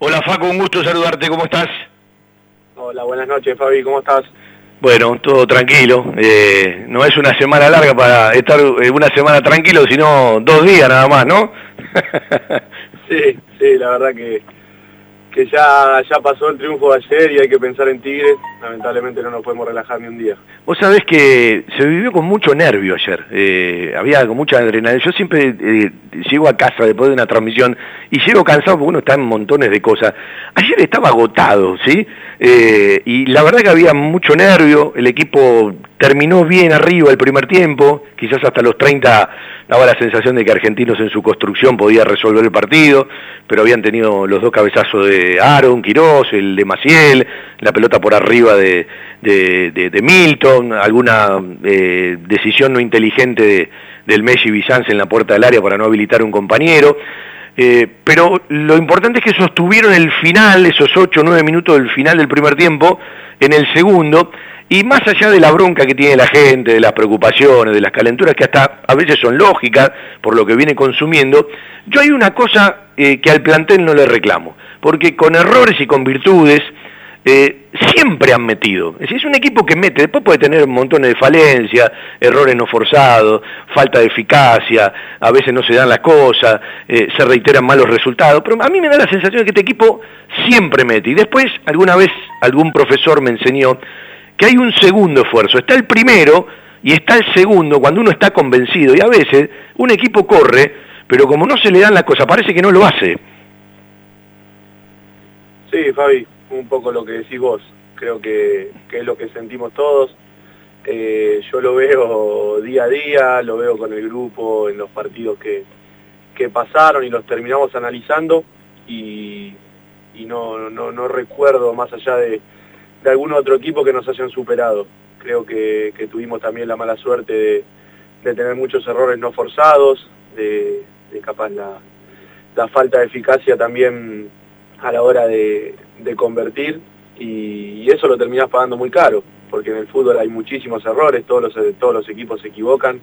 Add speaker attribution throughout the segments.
Speaker 1: Hola Facu, un gusto saludarte, ¿cómo estás?
Speaker 2: Hola, buenas noches Fabi, ¿cómo estás?
Speaker 1: Bueno, todo tranquilo. Eh, no es una semana larga para estar eh, una semana tranquilo, sino dos días nada más, ¿no?
Speaker 2: sí, sí, la verdad que que ya, ya pasó el triunfo de ayer y hay que pensar en Tigres, lamentablemente no nos podemos relajar ni un día.
Speaker 1: Vos sabés que se vivió con mucho nervio ayer, eh, había con mucha adrenalina. Yo siempre eh, llego a casa después de una transmisión y llego cansado porque uno está en montones de cosas. Ayer estaba agotado, ¿sí? Eh, y la verdad que había mucho nervio, el equipo terminó bien arriba el primer tiempo, quizás hasta los 30 daba la sensación de que Argentinos en su construcción podía resolver el partido, pero habían tenido los dos cabezazos de Aaron, Quirós, el de Maciel, la pelota por arriba de, Milton, alguna eh, decisión no inteligente del Messi Bizanz en la puerta del área para no habilitar un compañero. Eh, pero lo importante es que sostuvieron el final, esos 8 o 9 minutos del final del primer tiempo, en el segundo, y más allá de la bronca que tiene la gente, de las preocupaciones, de las calenturas que hasta a veces son lógicas por lo que viene consumiendo, yo hay una cosa eh, que al plantel no le reclamo, porque con errores y con virtudes eh, siempre han metido. Es, es un equipo que mete, después puede tener montones de falencias, errores no forzados, falta de eficacia, a veces no se dan las cosas, eh, se reiteran malos resultados, pero a mí me da la sensación de que este equipo siempre mete. Y después alguna vez algún profesor me enseñó que hay un segundo esfuerzo. Está el primero y está el segundo cuando uno está convencido. Y a veces un equipo corre, pero como no se le dan las cosas, parece que no lo hace.
Speaker 2: Sí, Fabi, un poco lo que decís vos. Creo que, es lo que sentimos todos. Eh, yo lo veo día a día, lo veo con el grupo en los partidos que, que pasaron y los terminamos analizando y, no, no, no recuerdo más allá de, de algún otro equipo que nos hayan superado. Creo que, tuvimos también la mala suerte de, tener muchos errores no forzados, de, capaz la, falta de eficacia también a la hora de, convertir y, eso lo terminás pagando muy caro, porque en el fútbol hay muchísimos errores, todos los, todos los equipos se equivocan,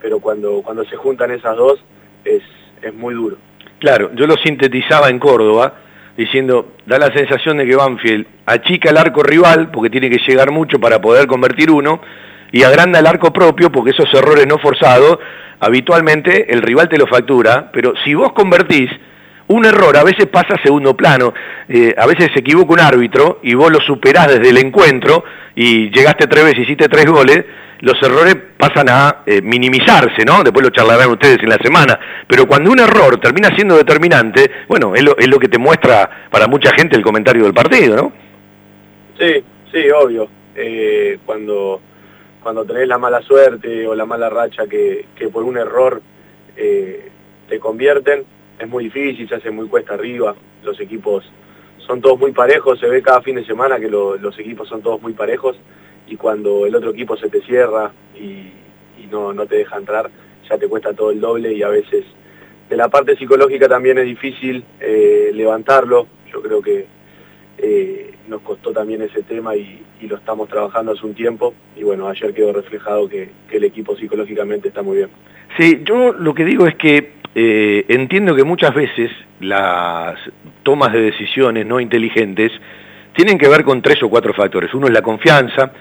Speaker 2: pero cuando, cuando se juntan esas dos es, es muy duro.
Speaker 1: Claro, yo lo sintetizaba en Córdoba, diciendo, da la sensación de que Banfield achica el arco rival, porque tiene que llegar mucho para poder convertir uno, y agranda el arco propio, porque esos errores no forzados, habitualmente el rival te lo factura, pero si vos convertís, un error a veces pasa a segundo plano, eh, a veces se equivoca un árbitro y vos lo superás desde el encuentro y llegaste tres veces, hiciste tres goles, los errores pasan a eh, minimizarse, ¿no? Después lo charlarán ustedes en la semana. Pero cuando un error termina siendo determinante, bueno, es lo, que te muestra para mucha gente el comentario del partido, ¿no?
Speaker 2: Sí, sí, obvio. Eh, cuando, cuando tenés la mala suerte o la mala racha que, por un error te convierten, es muy difícil, se hace muy cuesta arriba. Los equipos son todos muy parejos, se ve cada fin de semana que los equipos son todos muy parejos y cuando el otro equipo se te cierra y, no, no te deja entrar, ya te cuesta todo el doble y a veces de la parte psicológica también es difícil eh, levantarlo. Yo creo que eh, nos costó también ese tema y, lo estamos trabajando hace un tiempo y bueno, ayer quedó reflejado que, el equipo psicológicamente está muy bien.
Speaker 1: Sí, yo lo que digo es que eh, entiendo que muchas veces las tomas de decisiones no inteligentes tienen que ver con tres o cuatro factores. Uno es la confianza,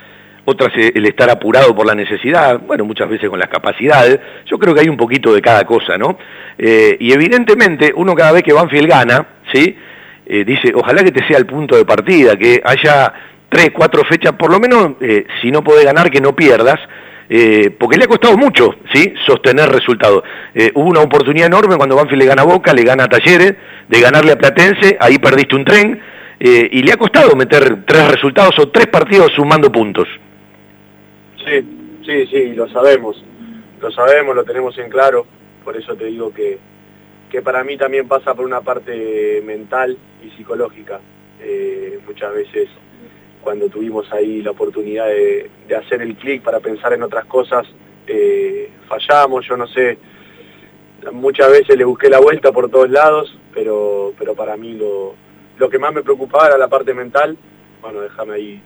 Speaker 1: otras el estar apurado por la necesidad, bueno, muchas veces con las capacidades, yo creo que hay un poquito de cada cosa, ¿no? Eh, y evidentemente uno cada vez que Banfield gana, ¿sí? Eh, dice, ojalá que te sea el punto de partida, que haya tres, cuatro fechas, por lo menos, si no podés ganar, que no pierdas, porque le ha costado mucho, ¿sí? Sostener resultados. hubo una oportunidad enorme cuando Banfield le gana Boca, le gana Talleres, de ganarle a Platense, ahí perdiste un tren, y le ha costado meter tres resultados o tres partidos sumando puntos.
Speaker 2: Sí, sí, sí, lo sabemos, lo sabemos, lo tenemos en claro, por eso te digo que, que para mí también pasa por una parte mental y psicológica. Eh, muchas veces cuando tuvimos ahí la oportunidad de, hacer el clic para pensar en otras cosas, eh, fallamos, yo no sé, muchas veces le busqué la vuelta por todos lados, pero, pero para mí lo, lo que más me preocupaba era la parte mental, bueno, déjame ahí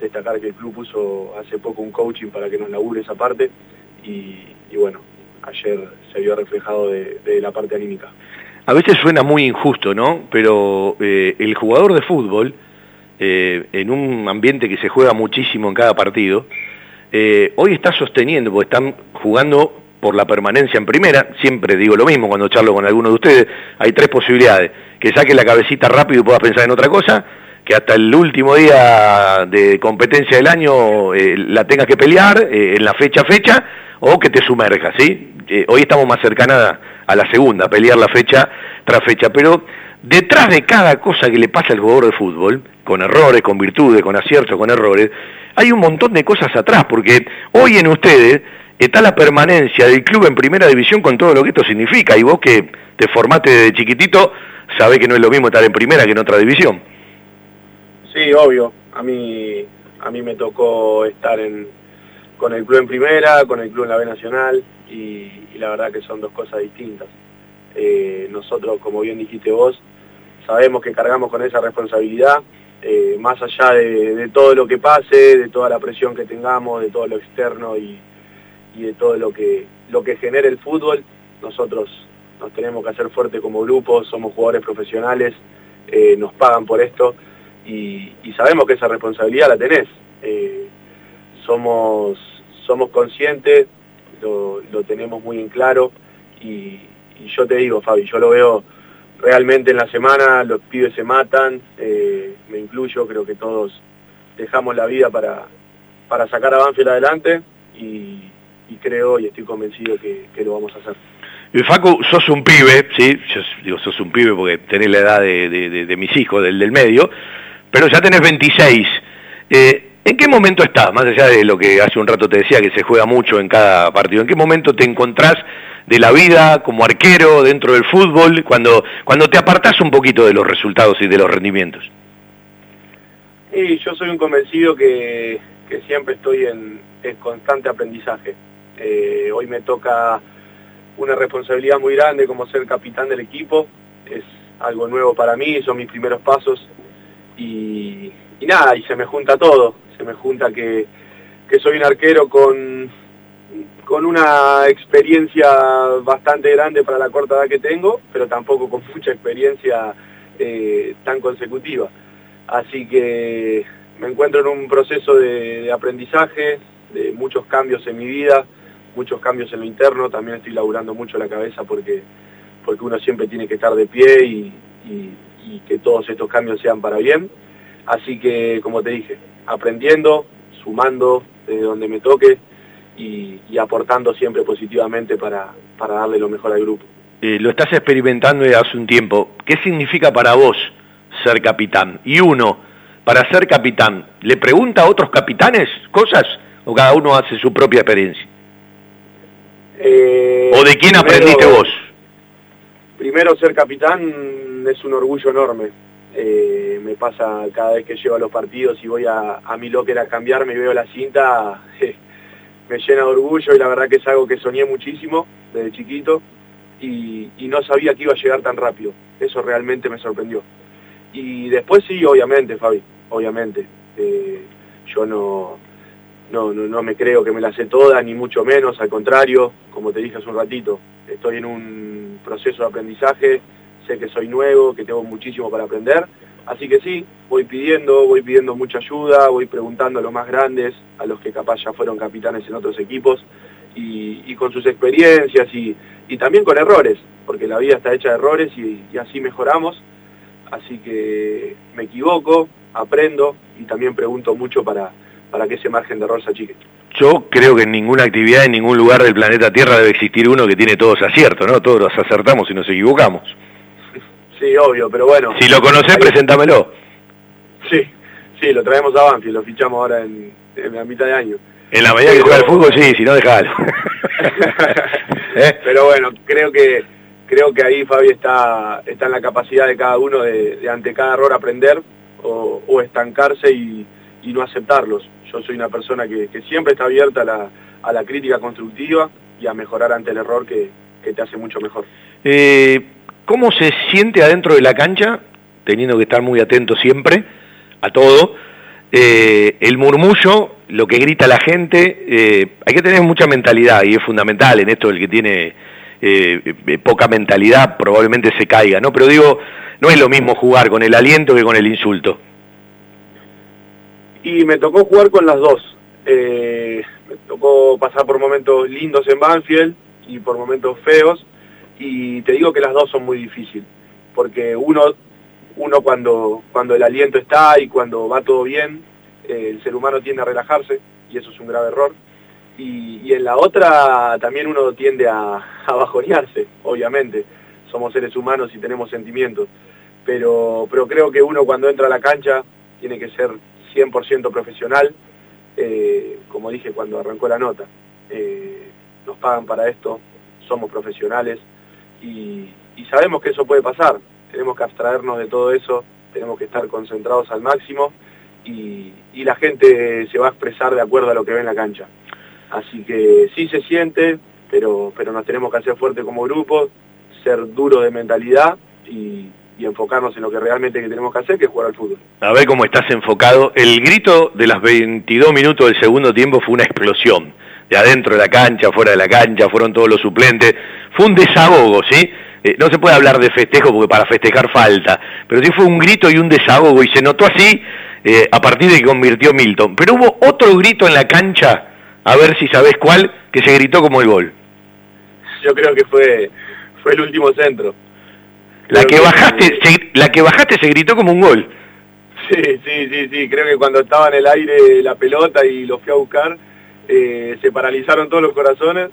Speaker 2: destacar que el club puso hace poco un coaching para que nos labure esa parte y, bueno, ayer se vio reflejado de, la parte anímica.
Speaker 1: a veces suena muy injusto, ¿no? Pero eh, el jugador de fútbol, eh, en un ambiente que se juega muchísimo en cada partido, eh, hoy está sosteniendo, porque están jugando por la permanencia en primera, siempre digo lo mismo cuando charlo con alguno de ustedes, hay tres posibilidades, que saque la cabecita rápido y puedas pensar en otra cosa, que hasta el último día de competencia del año la tengas que pelear en la fecha a fecha, o que te sumerjas, ¿sí? hoy estamos más cercanas a la segunda, pelear la fecha tras fecha, pero detrás de cada cosa que le pasa al jugador de fútbol, con errores, con virtudes, con aciertos, con errores, hay un montón de cosas atrás, porque hoy en ustedes está la permanencia del club en primera división con todo lo que esto significa, y vos que te formaste desde chiquitito, sabés que no es lo mismo estar en primera que en otra división.
Speaker 2: Sí, obvio, a mí, a mí me tocó estar en, con el club en primera, con el club en la B Nacional, y, la verdad que son dos cosas distintas. Eh, nosotros, como bien dijiste vos, sabemos que cargamos con esa responsabilidad, eh, más allá de, todo lo que pase, de toda la presión que tengamos, de todo lo externo y, de todo lo que, lo que genere el fútbol, nosotros nos tenemos que hacer fuerte como grupo, somos jugadores profesionales, eh, nos pagan por esto y, sabemos que esa responsabilidad la tenés. somos, somos conscientes lo, tenemos muy en claro y, yo te digo, Fabi, yo lo veo realmente en la semana, los pibes se matan, eh, me incluyo, creo que todos dejamos la vida para, para sacar a Banfield adelante y, creo y estoy convencido que, lo vamos a hacer.
Speaker 1: Y Facu, sos un pibe, sí, yo digo sos un pibe porque tenés la edad de, mis hijos, del, del medio, pero ya tenés 26. Eh, ¿En qué momento estás? Más allá de lo que hace un rato te decía, que se juega mucho en cada partido, ¿en qué momento te encontrás de la vida como arquero dentro del fútbol, cuando, cuando te apartás un poquito de los resultados y de los rendimientos?
Speaker 2: Y yo soy un convencido que, siempre estoy en, constante aprendizaje. Eh, hoy me toca una responsabilidad muy grande como ser capitán del equipo, es algo nuevo para mí, son mis primeros pasos y, nada, y se me junta todo me junta que, soy un arquero con, con una experiencia bastante grande para la corta edad que tengo, pero tampoco con mucha experiencia eh, tan consecutiva. Así que me encuentro en un proceso de, aprendizaje, de muchos cambios en mi vida, muchos cambios en lo interno, también estoy laburando mucho la cabeza porque, porque uno siempre tiene que estar de pie y que todos estos cambios sean para bien. Así que, como te dije, aprendiendo, sumando de donde me toque y, aportando siempre positivamente para, darle lo mejor al grupo.
Speaker 1: Eh, lo estás experimentando desde hace un tiempo. ¿Qué significa para vos ser capitán? Y uno, para ser capitán, ¿le pregunta a otros capitanes cosas o cada uno hace su propia experiencia? Eh, ¿O de quién aprendiste vos?
Speaker 2: Primero, ser capitán es un orgullo enorme eh, me pasa cada vez que llego a los partidos y voy a, a mi locker a cambiarme y veo la cinta, me llena de orgullo y la verdad que es algo que soñé muchísimo desde chiquito y, no sabía que iba a llegar tan rápido. Eso realmente me sorprendió. Y después sí, obviamente, Fabi, obviamente. Eh, yo no, no, no, no, me creo que me la sé toda, ni mucho menos, al contrario, como te dije hace un ratito, estoy en un proceso de aprendizaje, sé que soy nuevo, que tengo muchísimo para aprender, así que sí, voy pidiendo, voy pidiendo mucha ayuda, voy preguntando a los más grandes, a los que capaz ya fueron capitanes en otros equipos, y, con sus experiencias y, también con errores, porque la vida está hecha de errores y, así mejoramos, así que me equivoco, aprendo y también pregunto mucho para, para que ese margen de error se achique.
Speaker 1: Yo creo que en ninguna actividad, en ningún lugar del planeta Tierra debe existir uno que tiene todos aciertos, ¿no? Todos los acertamos y nos equivocamos.
Speaker 2: Sí, obvio, pero bueno.
Speaker 1: Si lo conocés, preséntamelo.
Speaker 2: Sí, sí, lo traemos a Banfield, lo fichamos ahora en, la mitad de año.
Speaker 1: En la medida que juega el fútbol, sí, si no, dejalo.
Speaker 2: ¿Eh? Pero bueno, creo que creo que ahí Fabi está, está en la capacidad de cada uno de, ante cada error aprender o, estancarse y, no aceptarlos. Yo soy una persona que, siempre está abierta a la, a la, crítica constructiva y a mejorar ante el error que, que te hace mucho mejor.
Speaker 1: Eh, ¿Cómo se siente adentro de la cancha, teniendo que estar muy atento siempre a todo? Eh, el murmullo, lo que grita la gente, eh, hay que tener mucha mentalidad y es fundamental en esto el que tiene poca mentalidad, probablemente se caiga, ¿no? Pero digo, no es lo mismo jugar con el aliento que con el insulto.
Speaker 2: Y me tocó jugar con las dos. me tocó pasar por momentos lindos en Banfield y por momentos feos. Y te digo que las dos son muy difíciles. Porque uno, uno cuando, cuando el aliento está y cuando va todo bien, el ser humano tiende a relajarse y eso es un grave error. Y, en la otra también uno tiende a, a, bajonearse, obviamente. Somos seres humanos y tenemos sentimientos. Pero, pero creo que uno cuando entra a la cancha tiene que ser 100% profesional, eh, como dije cuando arrancó la nota. Eh, nos pagan para esto, somos profesionales y, sabemos que eso puede pasar. Tenemos que abstraernos de todo eso, tenemos que estar concentrados al máximo y, la gente se va a expresar de acuerdo a lo que ve en la cancha. Así que sí se siente, pero, pero nos tenemos que hacer fuerte como grupo, ser duro de mentalidad y, enfocarnos en lo que realmente tenemos que hacer, que es jugar al fútbol.
Speaker 1: A ver cómo estás enfocado. El grito de las 22 minutos del segundo tiempo fue una explosión. De adentro de la cancha, fuera de la cancha, fueron todos los suplentes. Fue un desahogo, ¿sí? Eh, no se puede hablar de festejo porque para festejar falta, pero sí fue un grito y un desahogo y se notó así eh, a partir de que convirtió Milton. Pero hubo otro grito en la cancha, a ver si sabés cuál, que se gritó como el gol.
Speaker 2: Yo creo que fue, fue el último centro.
Speaker 1: la que, bajaste, Se, la que bajaste se gritó como un gol.
Speaker 2: Sí, sí, sí, sí. Creo que cuando estaba en el aire la pelota y lo fui a buscar, eh, se paralizaron todos los corazones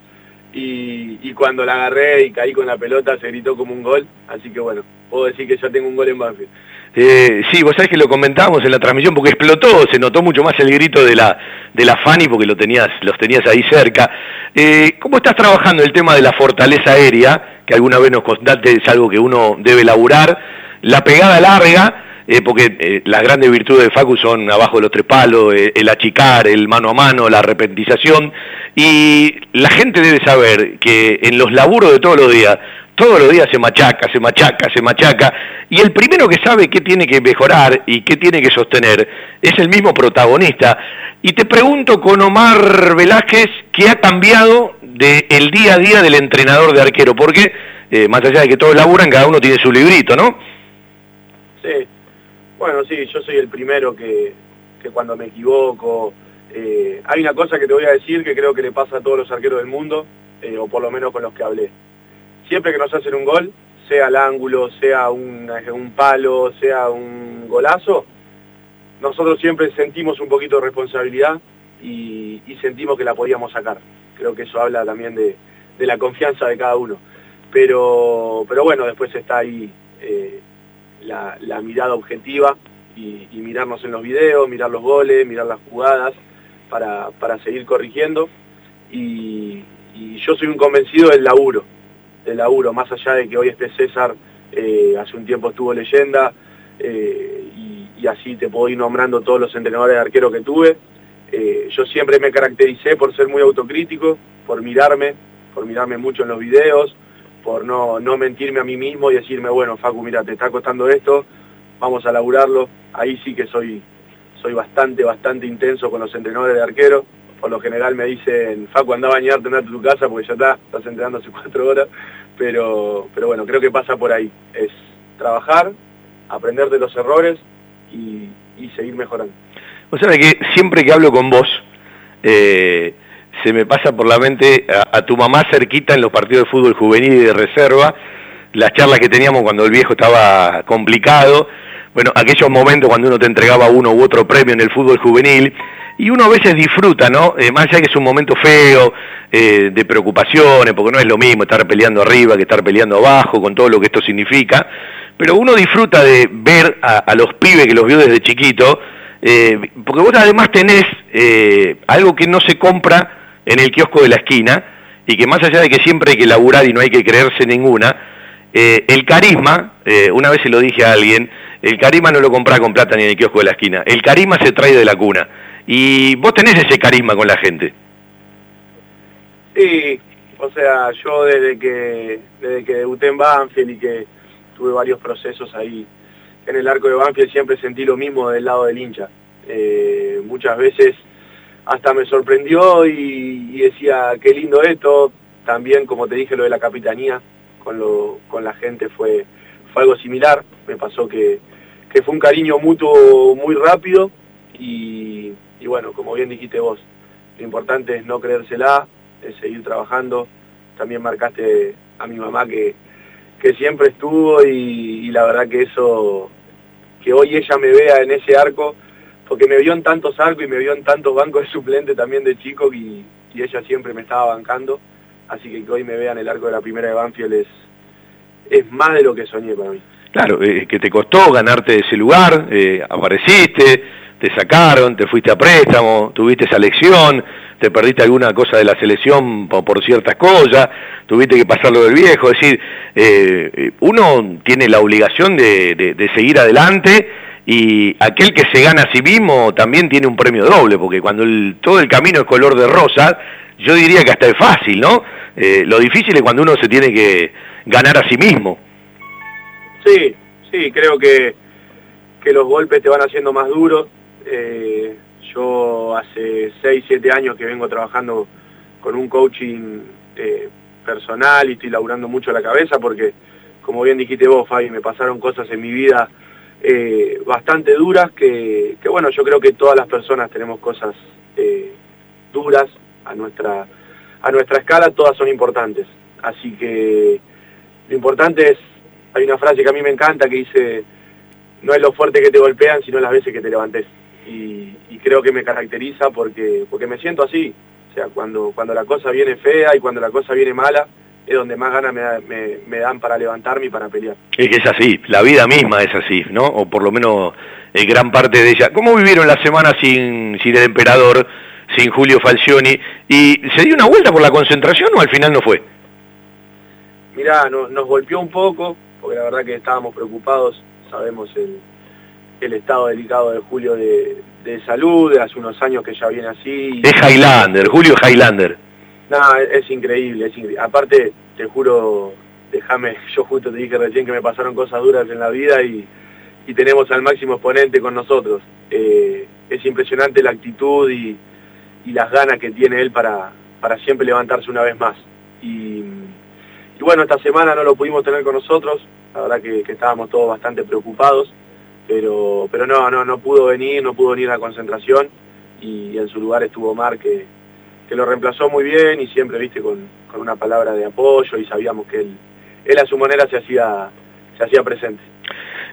Speaker 2: y, cuando la agarré y caí con la pelota se gritó como un gol. Así que bueno, puedo decir que ya tengo un gol en Banfield.
Speaker 1: Eh, sí, vos sabés que lo comentábamos en la transmisión porque explotó, se notó mucho más el grito de la, de la Fanny porque lo tenías, los tenías ahí cerca. Eh, ¿Cómo estás trabajando el tema de la fortaleza aérea? Que alguna vez nos contaste, es algo que uno debe laburar. La pegada larga, eh, porque eh, las grandes virtudes de Facu son abajo de los tres palos, eh, el achicar, el mano a mano, la repentización. Y la gente debe saber que en los laburos de todos los días, todos los días se machaca, se machaca, se machaca, y el primero que sabe qué tiene que mejorar y qué tiene que sostener es el mismo protagonista. Y te pregunto con Omar Velázquez, ¿qué ha cambiado del día a día del entrenador de arquero? Porque, más allá de que todos laburan, cada uno tiene su librito, ¿no?
Speaker 2: Sí, bueno, sí, yo soy el primero que, que cuando me equivoco... Eh, hay una cosa que te voy a decir que creo que le pasa a todos los arqueros del mundo, eh, o por lo menos con los que hablé siempre que nos hacen un gol, sea al ángulo, sea un, un palo, sea un golazo, nosotros siempre sentimos un poquito de responsabilidad y, sentimos que la podíamos sacar. Creo que eso habla también de, la confianza de cada uno. Pero, pero bueno, después está ahí eh, la, mirada objetiva y, mirarnos en los videos, mirar los goles, mirar las jugadas para, seguir corrigiendo. Y, yo soy un convencido del laburo, de laburo, más allá de que hoy esté César, eh, hace un tiempo estuvo leyenda, eh, y, así te puedo ir nombrando todos los entrenadores de arquero que tuve. Eh, yo siempre me caractericé por ser muy autocrítico, por mirarme, por mirarme mucho en los videos, por no, no mentirme a mí mismo y decirme, bueno, Facu, mira, te está costando esto, vamos a laburarlo. Ahí sí que soy, soy bastante, bastante intenso con los entrenadores de arquero. Por lo general me dicen, Facu, anda a bañarte, anda a tu casa porque ya está, estás entrenando hace cuatro horas pero, pero bueno, creo que pasa por ahí. Es trabajar, aprender de los errores y, seguir mejorando.
Speaker 1: O sea que siempre que hablo con vos, eh, se me pasa por la mente a, tu mamá cerquita en los partidos de fútbol juvenil y de reserva, las charlas que teníamos cuando el viejo estaba complicado, bueno, aquellos momentos cuando uno te entregaba uno u otro premio en el fútbol juvenil, y uno a veces disfruta, ¿no? Eh, más allá que es un momento feo, eh, de preocupaciones, porque no es lo mismo estar peleando arriba que estar peleando abajo, con todo lo que esto significa, pero uno disfruta de ver a, los pibes que los vio desde chiquito, eh, porque vos además tenés algo que no se compra en el kiosco de la esquina, y que más allá de que siempre hay que laburar y no hay que creerse ninguna, el carisma, una vez se lo dije a alguien, el carisma no lo compra con plata ni en el kiosco de la esquina, el carisma se trae de la cuna. Y vos tenés ese carisma con la gente.
Speaker 2: Sí, o sea, yo desde que, desde que debuté en Banfield y que tuve varios procesos ahí en el arco de Banfield siempre sentí lo mismo del lado del hincha. Eh, muchas veces hasta me sorprendió y, decía, qué lindo esto, también, como te dije, lo de la capitanía con, lo, con la gente fue, fue algo similar. Me pasó que, que fue un cariño mutuo muy rápido y, y bueno, como bien dijiste vos, lo importante es no creérsela, es seguir trabajando. También marcaste a mi mamá que, que siempre estuvo y, la verdad que eso, que hoy ella me vea en ese arco, porque me vio en tantos arcos y me vio en tantos bancos de suplente también de chico y, ella siempre me estaba bancando, así que que hoy me vea en el arco de la primera de Banfield es, más de lo que soñé para mí.
Speaker 1: Claro, eh, que te costó ganarte ese lugar, eh, apareciste, te sacaron, te fuiste a préstamo, tuviste esa lección, te perdiste alguna cosa de la selección por, ciertas cosas, tuviste que pasarlo del viejo, es decir, eh, uno tiene la obligación de, seguir adelante y aquel que se gana a sí mismo también tiene un premio doble, porque cuando todo el camino es color de rosa, yo diría que hasta es fácil, ¿no? Eh, lo difícil es cuando uno se tiene que ganar a sí mismo.
Speaker 2: Sí, sí, creo que, que los golpes te van haciendo más duros, eh, yo hace 6, 7 años que vengo trabajando con un coaching eh, personal y estoy laburando mucho la cabeza porque, como bien dijiste vos, Fabi, me pasaron cosas en mi vida eh, bastante duras que, bueno, yo creo que todas las personas tenemos cosas duras a nuestra, a nuestra escala, todas son importantes. Así que lo importante es, hay una frase que a mí me encanta que dice, no es lo fuerte que te golpean, sino las veces que te levantes y, creo que me caracteriza porque, porque me siento así. O sea, cuando, cuando la cosa viene fea y cuando la cosa viene mala, es donde más ganas me, dan para levantarme y para pelear.
Speaker 1: Es que es así, la vida misma es así, ¿no? O por lo menos eh, gran parte de ella. ¿Cómo vivieron la semana sin, sin el emperador, sin Julio Falcioni? ¿Y se dio una vuelta por la concentración o al final no fue?
Speaker 2: Mirá, nos golpeó un poco, porque la verdad que estábamos preocupados, sabemos el, el estado delicado de Julio de, salud, de hace unos años que ya viene así.
Speaker 1: Es Highlander, Julio Highlander.
Speaker 2: No, es, increíble, es increíble. Aparte, te juro, déjame, yo justo te dije recién que me pasaron cosas duras en la vida y, tenemos al máximo exponente con nosotros. Eh, es impresionante la actitud y, las ganas que tiene él para, para siempre levantarse una vez más. Y, bueno, esta semana no lo pudimos tener con nosotros, la verdad que estábamos todos bastante preocupados pero, pero no, no, no pudo venir, no pudo venir a la concentración y en su lugar estuvo Mar que, que lo reemplazó muy bien y siempre, viste, con, con una palabra de apoyo y sabíamos que él, él a su manera se hacía, se hacía presente.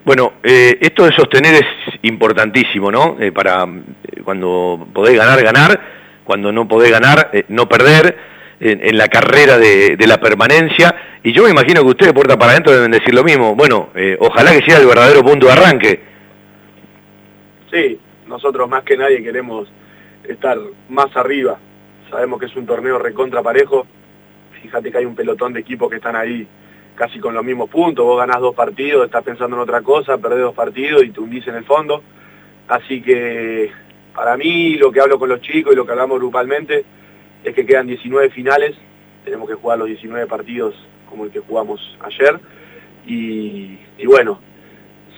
Speaker 1: Bueno, eh, esto de sostener es importantísimo, ¿no? Eh, para eh, cuando podés ganar, ganar, cuando no podés ganar, no perder en, la carrera de, de, la permanencia. Y yo me imagino que ustedes, puerta para adentro, deben decir lo mismo. Bueno, ojalá que sea el verdadero punto de arranque.
Speaker 2: Sí, nosotros más que nadie queremos estar más arriba. Sabemos que es un torneo recontra parejo. Fíjate que hay un pelotón de equipos que están ahí casi con los mismos puntos. Vos ganás dos partidos, estás pensando en otra cosa, perdés dos partidos y te hundís en el fondo. Así que para mí lo que hablo con los chicos y lo que hablamos grupalmente es que quedan 19 finales. Tenemos que jugar los 19 partidos como el que jugamos ayer. Y, y bueno,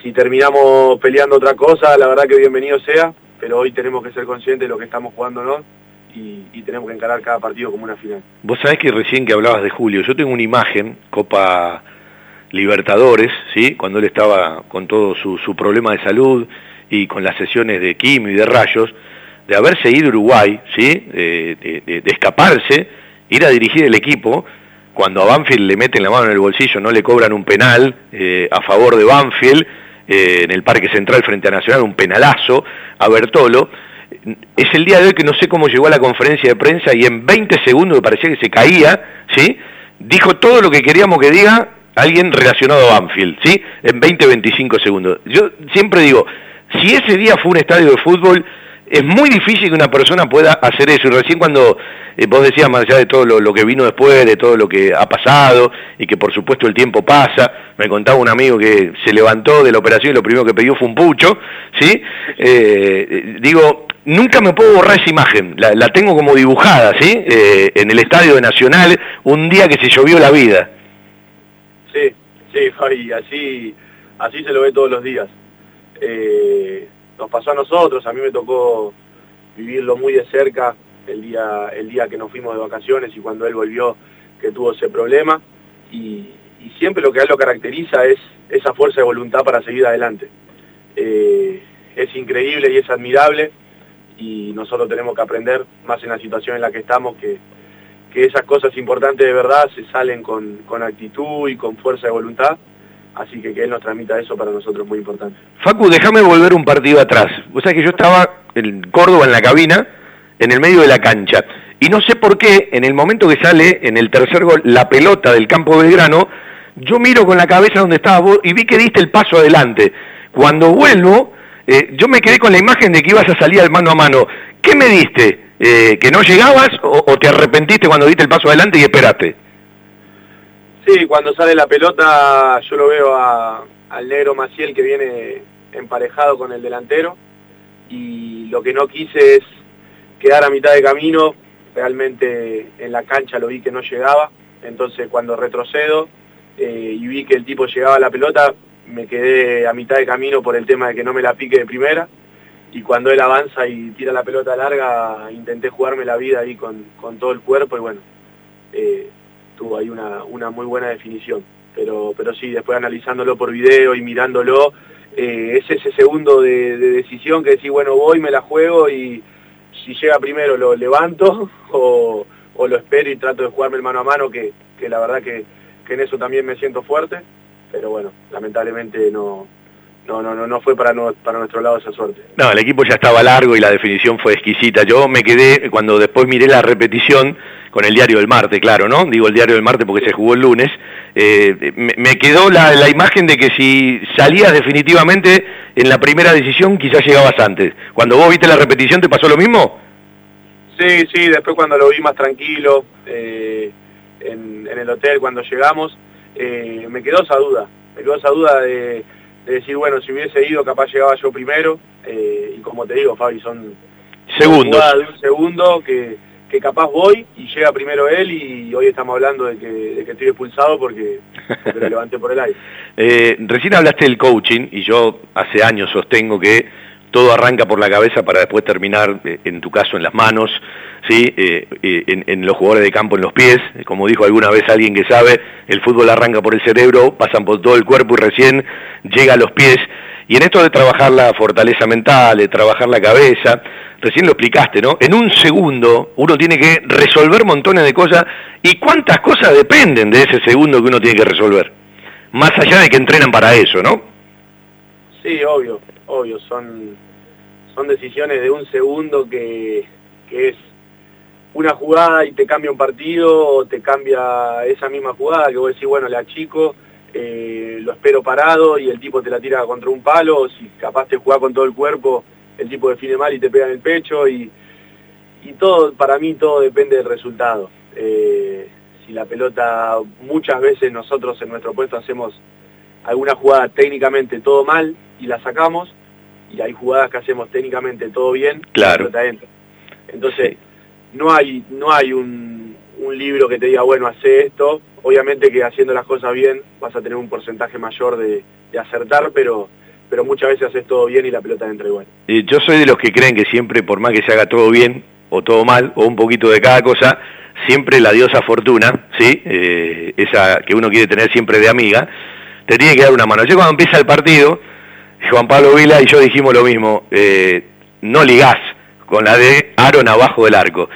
Speaker 2: si terminamos peleando otra cosa, la verdad que bienvenido sea, pero hoy tenemos que ser conscientes de lo que estamos jugando, ¿no? Y, tenemos que encarar cada partido como una final.
Speaker 1: Vos sabés que recién que hablabas de Julio, yo tengo una imagen, Copa Libertadores, ¿sí? Cuando él estaba con todo su, problema de salud y con las sesiones de quimio y de rayos, de haberse ido Uruguay, ¿sí? De, escaparse, ir a dirigir el equipo, cuando a Banfield le meten la mano en el bolsillo, no le cobran un penal eh, a favor de Banfield, eh, en el Parque Central frente a Nacional, un penalazo a Bertolo. Es el día de hoy que no sé cómo llegó a la conferencia de prensa y en 20 segundos, me parecía que se caía, ¿sí? dijo todo lo que queríamos que diga alguien relacionado a Banfield, ¿sí? en 20, 25 segundos. Yo siempre digo, si ese día fue un estadio de fútbol, es muy difícil que una persona pueda hacer eso. Y recién cuando eh, vos decías, más allá de todo lo, que vino después, de todo lo que ha pasado, y que por supuesto el tiempo pasa, me contaba un amigo que se levantó de la operación y lo primero que pidió fue un pucho, ¿sí? Eh, digo, nunca me puedo borrar esa imagen, la, tengo como dibujada, ¿sí? Eh, en el Estadio de Nacional, un día que se llovió la vida.
Speaker 2: Sí, sí, Fabi, así, así se lo ve todos los días nos pasó a nosotros, a mí me tocó vivirlo muy de cerca el día, el día que nos fuimos de vacaciones y cuando él volvió que tuvo ese problema y, siempre lo que a él lo caracteriza es esa fuerza de voluntad para seguir adelante. Eh, es increíble y es admirable y nosotros tenemos que aprender más en la situación en la que estamos que, que esas cosas importantes de verdad se salen con, con actitud y con fuerza de voluntad así que que él nos transmita eso para nosotros es muy importante.
Speaker 1: Facu, déjame volver un partido atrás. O sea que yo estaba en Córdoba en la cabina, en el medio de la cancha, y no sé por qué, en el momento que sale en el tercer gol la pelota del campo Belgrano, yo miro con la cabeza donde estaba vos y vi que diste el paso adelante. Cuando vuelvo, eh, yo me quedé con la imagen de que ibas a salir al mano a mano. ¿Qué me diste? Eh, ¿Que no llegabas o, te arrepentiste cuando diste el paso adelante y esperaste?
Speaker 2: Sí, cuando sale la pelota yo lo veo al negro Maciel que viene emparejado con el delantero y lo que no quise es quedar a mitad de camino, realmente en la cancha lo vi que no llegaba, entonces cuando retrocedo eh, y vi que el tipo llegaba a la pelota, me quedé a mitad de camino por el tema de que no me la pique de primera y cuando él avanza y tira la pelota larga intenté jugarme la vida ahí con, todo el cuerpo y bueno, eh, tuvo ahí una, una muy buena definición. Pero, pero sí, después analizándolo por video y mirándolo, eh, es ese segundo de, decisión que decís, bueno, voy, me la juego y si llega primero lo levanto o, o lo espero y trato de jugarme el mano a mano, que, que la verdad que, que en eso también me siento fuerte, pero bueno, lamentablemente no, no, no, no, no fue para, no, para nuestro lado esa suerte.
Speaker 1: No, el equipo ya estaba largo y la definición fue exquisita. Yo me quedé, cuando después miré la repetición, con el diario del martes, claro, ¿no? Digo el diario del martes porque se jugó el lunes, eh, me, quedó la, la, imagen de que si salías definitivamente en la primera decisión, quizás llegabas antes. Cuando vos viste la repetición, ¿te pasó lo mismo?
Speaker 2: Sí, sí, después cuando lo vi más tranquilo, eh, en, en, el hotel, cuando llegamos, eh, me quedó esa duda, me quedó esa duda de de decir, bueno, si hubiese ido capaz llegaba yo primero, eh, y como te digo, Fabi, son
Speaker 1: segundos
Speaker 2: de un segundo que, que capaz voy y llega primero él y hoy estamos hablando de que, de que estoy expulsado porque, lo levanté por el aire.
Speaker 1: Eh, recién hablaste del coaching y yo hace años sostengo que todo arranca por la cabeza para después terminar, eh, en tu caso, en las manos, ¿sí? Eh, eh, en, los jugadores de campo, en los pies. Como dijo alguna vez alguien que sabe, el fútbol arranca por el cerebro, pasan por todo el cuerpo y recién llega a los pies. Y en esto de trabajar la fortaleza mental, de trabajar la cabeza, recién lo explicaste, ¿no? En un segundo uno tiene que resolver montones de cosas y cuántas cosas dependen de ese segundo que uno tiene que resolver. Más allá de que entrenan para eso, ¿no?
Speaker 2: Sí, obvio, obvio, son, son decisiones de un segundo que, es una jugada y te cambia un partido o te cambia esa misma jugada que vos decís, bueno, le achico, eh, lo espero parado y el tipo te la tira contra un palo, o si capaz te jugás con todo el cuerpo, el tipo define mal y te pega en el pecho y, y todo, para mí todo depende del resultado. Eh, si la pelota, muchas veces nosotros en nuestro puesto hacemos alguna jugada técnicamente todo mal y la sacamos, y hay jugadas que hacemos técnicamente todo bien,
Speaker 1: claro.
Speaker 2: Entonces, no hay, no hay un, un, libro que te diga, bueno, hace esto. Obviamente que haciendo las cosas bien vas a tener un porcentaje mayor de, de acertar, pero, pero muchas veces haces todo bien y la pelota entra igual.
Speaker 1: Eh, yo soy de los que creen que siempre, por más que se haga todo bien, o todo mal, o un poquito de cada cosa, siempre la diosa fortuna, ¿sí? Eh, esa que uno quiere tener siempre de amiga, te tiene que dar una mano. Yo cuando empieza el partido, Juan Pablo Vila y yo dijimos lo mismo, eh, no ligás con la de Aaron abajo del arco.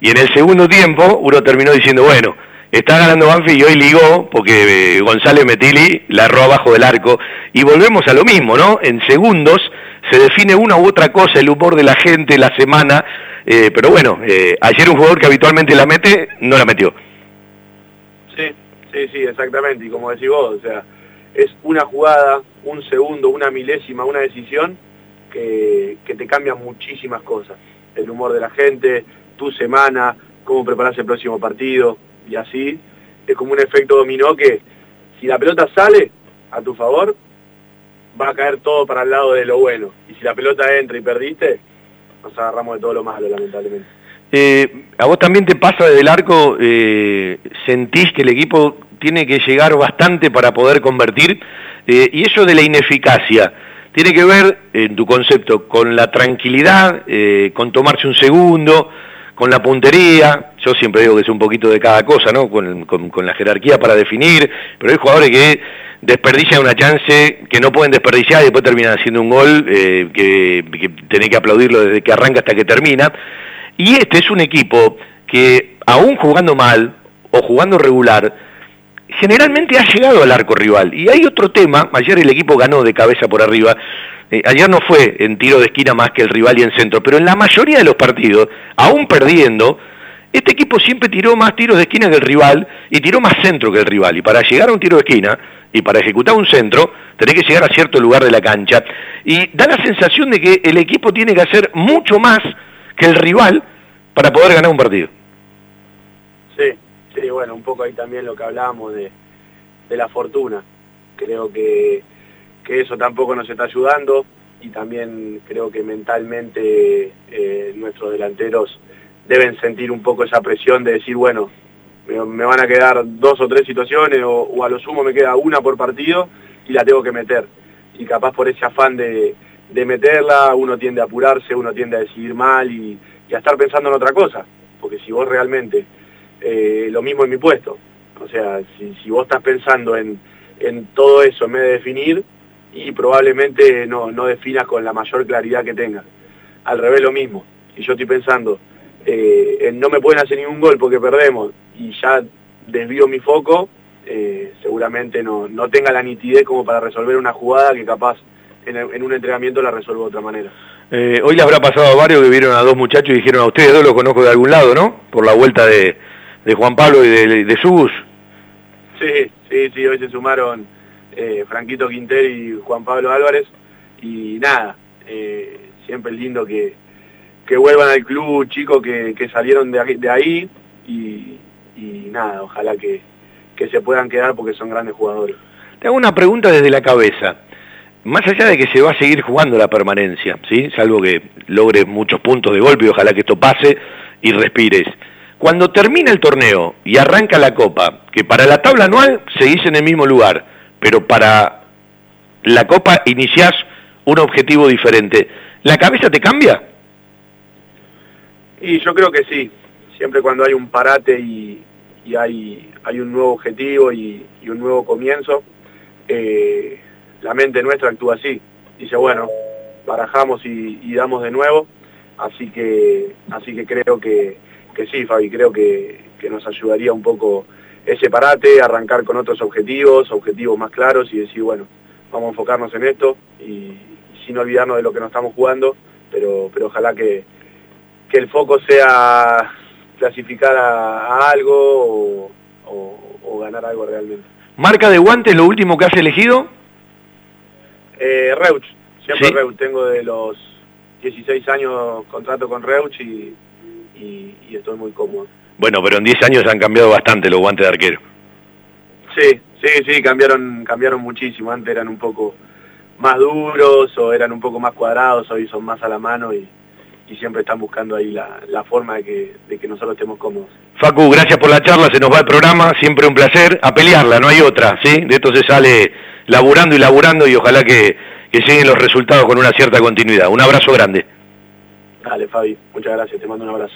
Speaker 1: Y en el segundo tiempo uno terminó diciendo, bueno, está ganando Banfi y hoy ligó porque eh, González Metili la erró abajo del arco. Y volvemos a lo mismo, ¿no? En segundos se define una u otra cosa, el humor de la gente, la semana. Eh, pero bueno, eh, ayer un jugador que habitualmente la mete, no la metió.
Speaker 2: Sí, sí, sí, exactamente. Y como decís vos, o sea, es una jugada, un segundo, una milésima, una decisión que, que te cambia muchísimas cosas. El humor de la gente, tu semana, cómo preparás el próximo partido, y así es como un efecto dominó que si la pelota sale a tu favor, va a caer todo para el lado de lo bueno. Y si la pelota entra y perdiste, nos agarramos de todo lo malo, lamentablemente.
Speaker 1: Eh, ¿A vos también te pasa desde el arco, eh, sentís que el equipo tiene que llegar bastante para poder convertir? Eh, y eso de la ineficacia, tiene que ver, en tu concepto, con la tranquilidad, con tomarse un segundo, con la puntería, yo siempre digo que es un poquito de cada cosa, ¿no? Con, la jerarquía para definir, pero hay jugadores que desperdician una chance que no pueden desperdiciar y después terminan haciendo un gol eh, que, que que aplaudirlo desde que arranca hasta que termina. Y este es un equipo que, aún jugando mal o jugando regular, generalmente ha llegado al arco rival. Y hay otro tema, ayer el equipo ganó de cabeza por arriba, eh, ayer no fue en tiro de esquina más que el rival y en centro, pero en la mayoría de los partidos, aún perdiendo, este equipo siempre tiró más tiros de esquina que el rival y tiró más centro que el rival. Y para llegar a un tiro de esquina y para ejecutar un centro, tenés que llegar a cierto lugar de la cancha. Y da la sensación de que el equipo tiene que hacer mucho más que el rival para poder ganar un partido.
Speaker 2: Sí, sí, bueno, un poco ahí también lo que hablábamos de, de la fortuna. Creo que que eso tampoco nos está ayudando y también creo que mentalmente eh, nuestros delanteros deben sentir un poco esa presión de decir, bueno, me, van a quedar dos o tres situaciones o, a lo sumo me queda una por partido y la tengo que meter. Y capaz por ese afán de, meterla uno tiende a apurarse, uno tiende a decidir mal y, a estar pensando en otra cosa. Porque si vos realmente, eh, lo mismo en mi puesto, o sea, si, vos estás pensando en, en todo eso en vez de definir, y probablemente no, no definas con la mayor claridad que tengas. Al revés lo mismo. Si yo estoy pensando, eh, no me pueden hacer ningún gol porque perdemos y ya desvío mi foco, eh, seguramente no, no tenga la nitidez como para resolver una jugada que capaz en, un entrenamiento la resuelvo de otra manera.
Speaker 1: Hoy le habrá pasado a varios que vieron a dos muchachos y dijeron a ustedes dos lo conozco de algún lado, ¿no? Por la vuelta de, de Juan Pablo y de, de Subus.
Speaker 2: Sí, sí, sí, hoy se sumaron eh, Franquito Quinter y Juan Pablo Álvarez. Y nada, eh, siempre es lindo que, que vuelvan al club chicos que, salieron de, de ahí y, nada, ojalá que, que se puedan quedar porque son grandes jugadores.
Speaker 1: Te hago una pregunta desde la cabeza. Más allá de que se va a seguir jugando la permanencia, ¿sí? salvo que logres muchos puntos de golpe y ojalá que esto pase y respires. Cuando termina el torneo y arranca la Copa, que para la tabla anual seguís en el mismo lugar, pero para la Copa iniciás un objetivo diferente. ¿La cabeza te cambia?
Speaker 2: Y yo creo que sí. Siempre cuando hay un parate y, hay, un nuevo objetivo y, un nuevo comienzo, eh, la mente nuestra actúa así. Dice, bueno, barajamos y, damos de nuevo. Así que, así que creo que, que sí, Fabi, creo que, que nos ayudaría un poco ese parate, arrancar con otros objetivos, objetivos más claros y decir, bueno, vamos a enfocarnos en esto y, sin olvidarnos de lo que nos estamos jugando, pero, pero ojalá que, que el foco sea clasificar a, algo o, ganar algo realmente.
Speaker 1: ¿Marca de guantes lo último que has elegido?
Speaker 2: Eh, Reuch, siempre Reuch, tengo de los 16 años contrato con Reuch y estoy muy cómodo.
Speaker 1: Bueno, pero en 10 años han cambiado bastante los guantes de arquero.
Speaker 2: Sí, sí, sí, cambiaron, cambiaron muchísimo. Antes eran un poco más duros o eran un poco más cuadrados, hoy son más a la mano y, siempre están buscando ahí la, forma de que, de que, nosotros estemos cómodos.
Speaker 1: Facu, gracias por la charla, se nos va el programa, siempre un placer, a pelearla, no hay otra, ¿sí? De esto se sale laburando y laburando y ojalá que, que lleguen los resultados con una cierta continuidad. Un abrazo grande.
Speaker 2: Dale, Fabi, muchas gracias, te mando un abrazo.